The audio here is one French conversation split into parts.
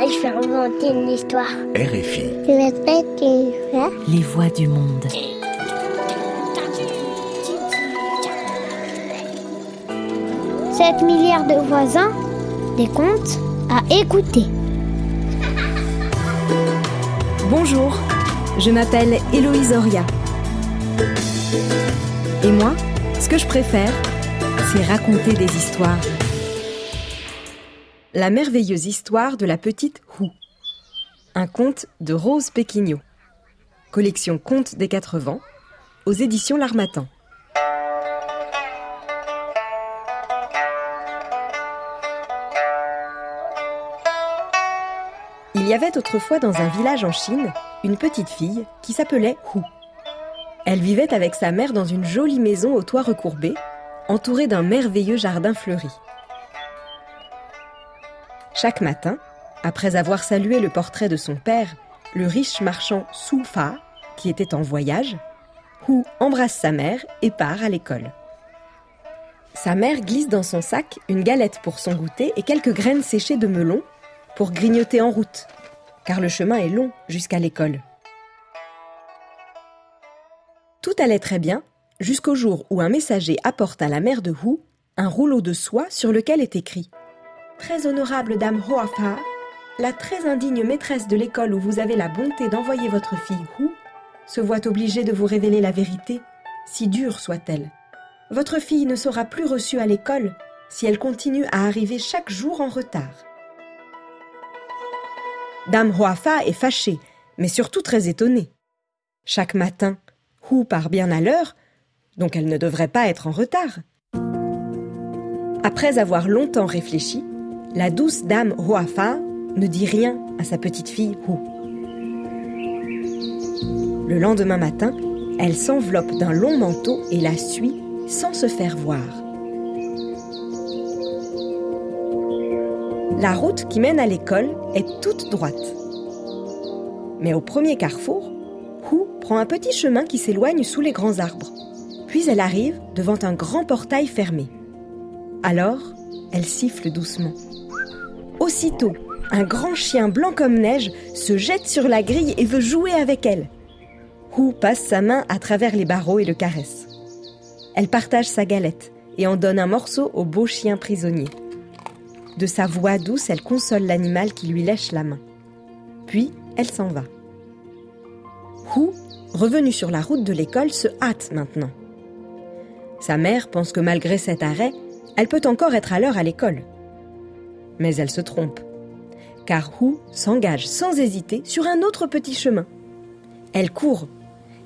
Je vais inventer une histoire. RFI. Je vais mettre une histoire. Les voix du monde. Sept milliards de voisins, des contes à écouter. Bonjour, je m'appelle Héloïse Oria. Et moi, ce que je préfère, c'est raconter des histoires. La merveilleuse histoire de la petite Hou. Un conte de Rose Péquignot. Collection Contes des Quatre Vents, aux éditions L'Armatan. Il y avait autrefois dans un village en Chine une petite fille qui s'appelait Hu. Elle vivait avec sa mère dans une jolie maison au toit recourbé, entourée d'un merveilleux jardin fleuri. Chaque matin, après avoir salué le portrait de son père, le riche marchand Su Fa, qui était en voyage, Hu embrasse sa mère et part à l'école. Sa mère glisse dans son sac une galette pour son goûter et quelques graines séchées de melon pour grignoter en route, car le chemin est long jusqu'à l'école. Tout allait très bien jusqu'au jour où un messager apporte à la mère de Hu un rouleau de soie sur lequel est écrit Très honorable dame Hoafa, la très indigne maîtresse de l'école où vous avez la bonté d'envoyer votre fille Hu se voit obligée de vous révéler la vérité, si dure soit-elle. Votre fille ne sera plus reçue à l'école si elle continue à arriver chaque jour en retard. Dame Hoafa est fâchée, mais surtout très étonnée. Chaque matin, Hu part bien à l'heure, donc elle ne devrait pas être en retard. Après avoir longtemps réfléchi, la douce dame Hoafa ne dit rien à sa petite fille Hu. Le lendemain matin, elle s'enveloppe d'un long manteau et la suit sans se faire voir. La route qui mène à l'école est toute droite. Mais au premier carrefour, Hu prend un petit chemin qui s'éloigne sous les grands arbres. Puis elle arrive devant un grand portail fermé. Alors, elle siffle doucement. Aussitôt, un grand chien blanc comme neige se jette sur la grille et veut jouer avec elle. Hu passe sa main à travers les barreaux et le caresse. Elle partage sa galette et en donne un morceau au beau chien prisonnier. De sa voix douce, elle console l'animal qui lui lèche la main. Puis, elle s'en va. Hu, revenue sur la route de l'école, se hâte maintenant. Sa mère pense que malgré cet arrêt, elle peut encore être à l'heure à l'école. Mais elle se trompe, car Hu s'engage sans hésiter sur un autre petit chemin. Elle court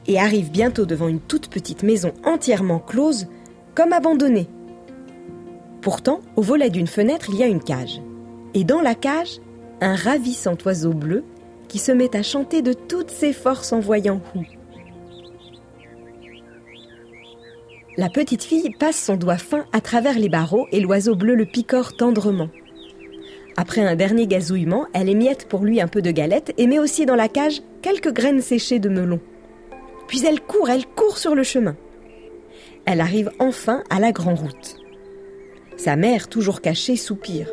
et arrive bientôt devant une toute petite maison entièrement close, comme abandonnée. Pourtant, au volet d'une fenêtre, il y a une cage. Et dans la cage, un ravissant oiseau bleu qui se met à chanter de toutes ses forces en voyant Hu. La petite fille passe son doigt fin à travers les barreaux et l'oiseau bleu le picore tendrement. Après un dernier gazouillement, elle émiette pour lui un peu de galette et met aussi dans la cage quelques graines séchées de melon. Puis elle court, elle court sur le chemin. Elle arrive enfin à la grande route. Sa mère, toujours cachée, soupire.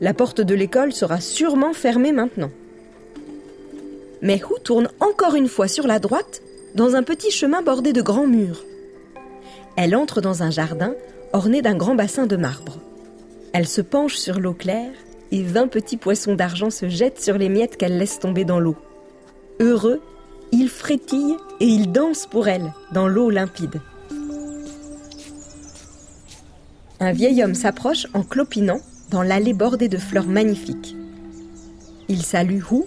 La porte de l'école sera sûrement fermée maintenant. Mais Hu tourne encore une fois sur la droite, dans un petit chemin bordé de grands murs. Elle entre dans un jardin orné d'un grand bassin de marbre. Elle se penche sur l'eau claire et vingt petits poissons d'argent se jettent sur les miettes qu'elle laisse tomber dans l'eau. Heureux, ils frétillent et ils dansent pour elle dans l'eau limpide. Un vieil homme s'approche en clopinant dans l'allée bordée de fleurs magnifiques. Il salue Hu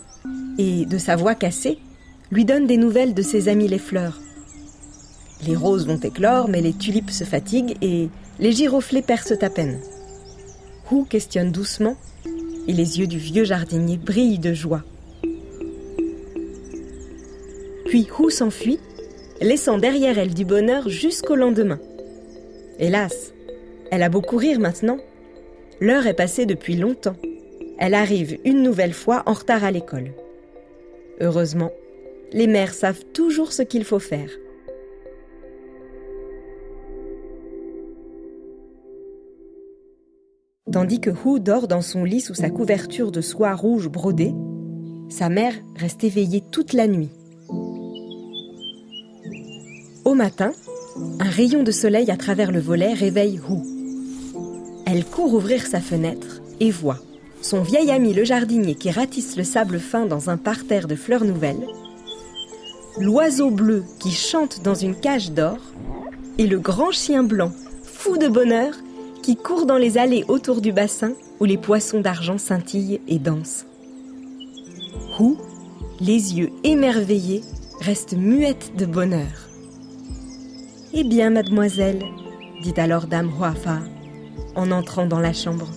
et, de sa voix cassée, lui donne des nouvelles de ses amis les fleurs. Les roses vont éclore, mais les tulipes se fatiguent et les giroflées percent à peine. Hu questionne doucement et les yeux du vieux jardinier brillent de joie. Puis Hu s'enfuit, laissant derrière elle du bonheur jusqu'au lendemain. Hélas, elle a beau courir maintenant. L'heure est passée depuis longtemps. Elle arrive une nouvelle fois en retard à l'école. Heureusement, les mères savent toujours ce qu'il faut faire. Tandis que Hu dort dans son lit sous sa couverture de soie rouge brodée, sa mère reste éveillée toute la nuit. Au matin, un rayon de soleil à travers le volet réveille Hu. Elle court ouvrir sa fenêtre et voit son vieil ami le jardinier qui ratisse le sable fin dans un parterre de fleurs nouvelles, l'oiseau bleu qui chante dans une cage d'or, et le grand chien blanc, fou de bonheur, qui court dans les allées autour du bassin où les poissons d'argent scintillent et dansent. Hou, les yeux émerveillés, reste muette de bonheur. Eh bien, mademoiselle, dit alors Dame Huafa en entrant dans la chambre.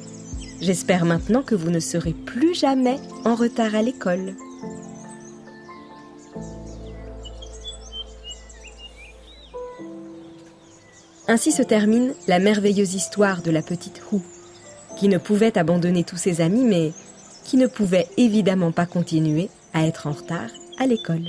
J'espère maintenant que vous ne serez plus jamais en retard à l'école. Ainsi se termine la merveilleuse histoire de la petite Hu, qui ne pouvait abandonner tous ses amis, mais qui ne pouvait évidemment pas continuer à être en retard à l'école.